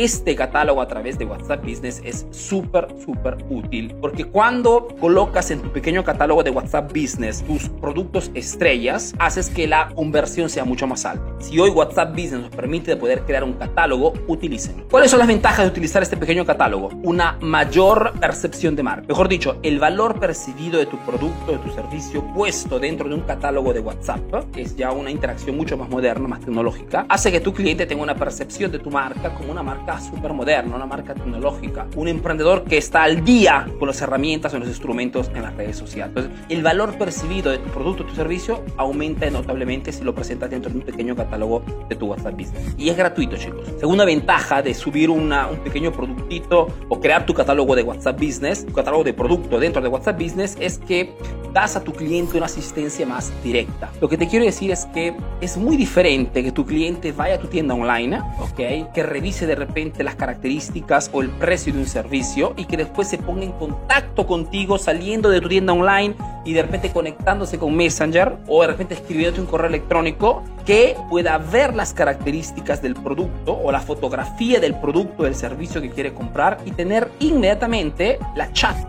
este catálogo a través de WhatsApp Business es súper, súper útil porque cuando colocas en tu pequeño catálogo de WhatsApp Business tus productos estrellas, haces que la conversión sea mucho más alta. Si hoy WhatsApp Business nos permite poder crear un catálogo, utilicen. ¿Cuáles son las ventajas de utilizar este pequeño catálogo? Una mayor percepción de marca. Mejor dicho, el valor percibido de tu producto, de tu servicio puesto dentro de un catálogo de WhatsApp, que es ya una interacción mucho más moderna, más tecnológica, hace que tu cliente tenga una percepción de tu marca como una marca súper moderna, una marca tecnológica, un emprendedor que está al día con las herramientas o los instrumentos en las redes sociales. Entonces, el valor percibido de tu producto o tu servicio aumenta notablemente si lo presentas dentro de un pequeño catálogo de tu WhatsApp Business. Y es gratuito, chicos. Segunda ventaja de subir un pequeño productito o crear tu catálogo de WhatsApp Business, tu catálogo de producto dentro de WhatsApp Business, es que das a tu cliente una asistencia más directa. Lo que te quiero decir es que es muy diferente que tu cliente vaya a tu tienda online, ¿ok? Que revise de repente las características o el precio de un servicio y que después se ponga en contacto contigo saliendo de tu tienda online y de repente conectándose con Messenger o de repente escribiéndote un correo electrónico que pueda ver las características del producto o la fotografía del producto, del servicio que quiere comprar y tener inmediatamente la chat,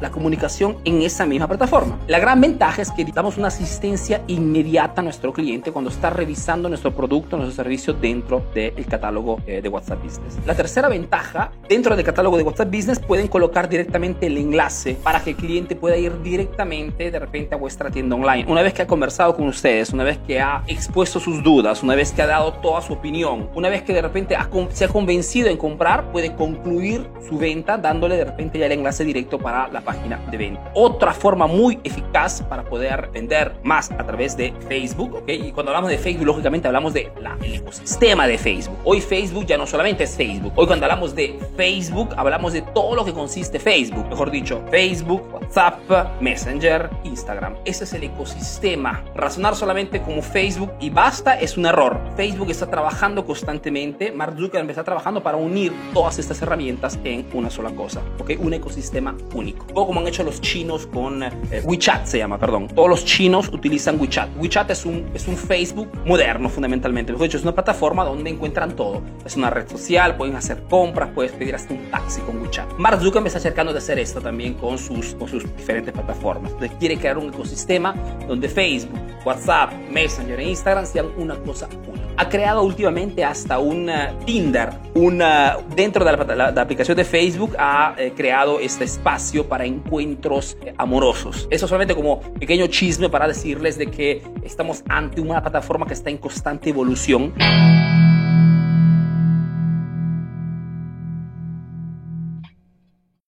la comunicación en esa misma plataforma. La gran ventaja es que damos una asistencia inmediata a nuestro cliente cuando está revisando nuestro producto, nuestro servicio dentro del catálogo eh, de WhatsApp Business. La tercera ventaja, dentro del catálogo de WhatsApp Business pueden colocar directamente el enlace para que el cliente pueda ir directamente de repente a vuestra tienda online. Una vez que ha conversado con ustedes, una vez que ha expuesto sus dudas, una vez que ha dado toda su opinión, una vez que de repente se ha convencido en comprar, puede concluir su venta dándole de repente ya el enlace directo para la página de venta. Otra forma muy eficaz para poder vender más a través de Facebook, ¿ok? Y cuando hablamos de Facebook, lógicamente hablamos del ecosistema de Facebook. Hoy Facebook ya no solamente es Facebook. Hoy cuando hablamos de Facebook, hablamos de todo lo que consiste Facebook. Mejor dicho, Facebook, WhatsApp, Messenger, Instagram. Ese es el ecosistema. Razonar solamente como Facebook y basta es un error. Facebook está trabajando constantemente, Mark Zuckerberg está trabajando para unir todas estas herramientas en una sola cosa, ¿ok? Un ecosistema único. O como han hecho los chinos con eh, WeChat, se llama, perdón. Todos los chinos utilizan WeChat. WeChat es un, es un Facebook moderno, fundamentalmente. Mejor dicho, es una plataforma donde encuentran todo. Es una red social, pueden hacer compras, puedes pedir hasta un taxi con WeChat. Mark Zuckerberg está acercando de hacer esto también con sus, con sus diferentes plataformas. Entonces quiere crear un ecosistema donde Facebook, WhatsApp, Messenger e Instagram sean una cosa única. Ha creado últimamente hasta un Tinder, una, dentro de la, aplicación de Facebook ha eh, creado este espacio para encuentros eh, amorosos. Eso solamente como pequeño chisme para decirles de que estamos ante una plataforma que está en constante evolución.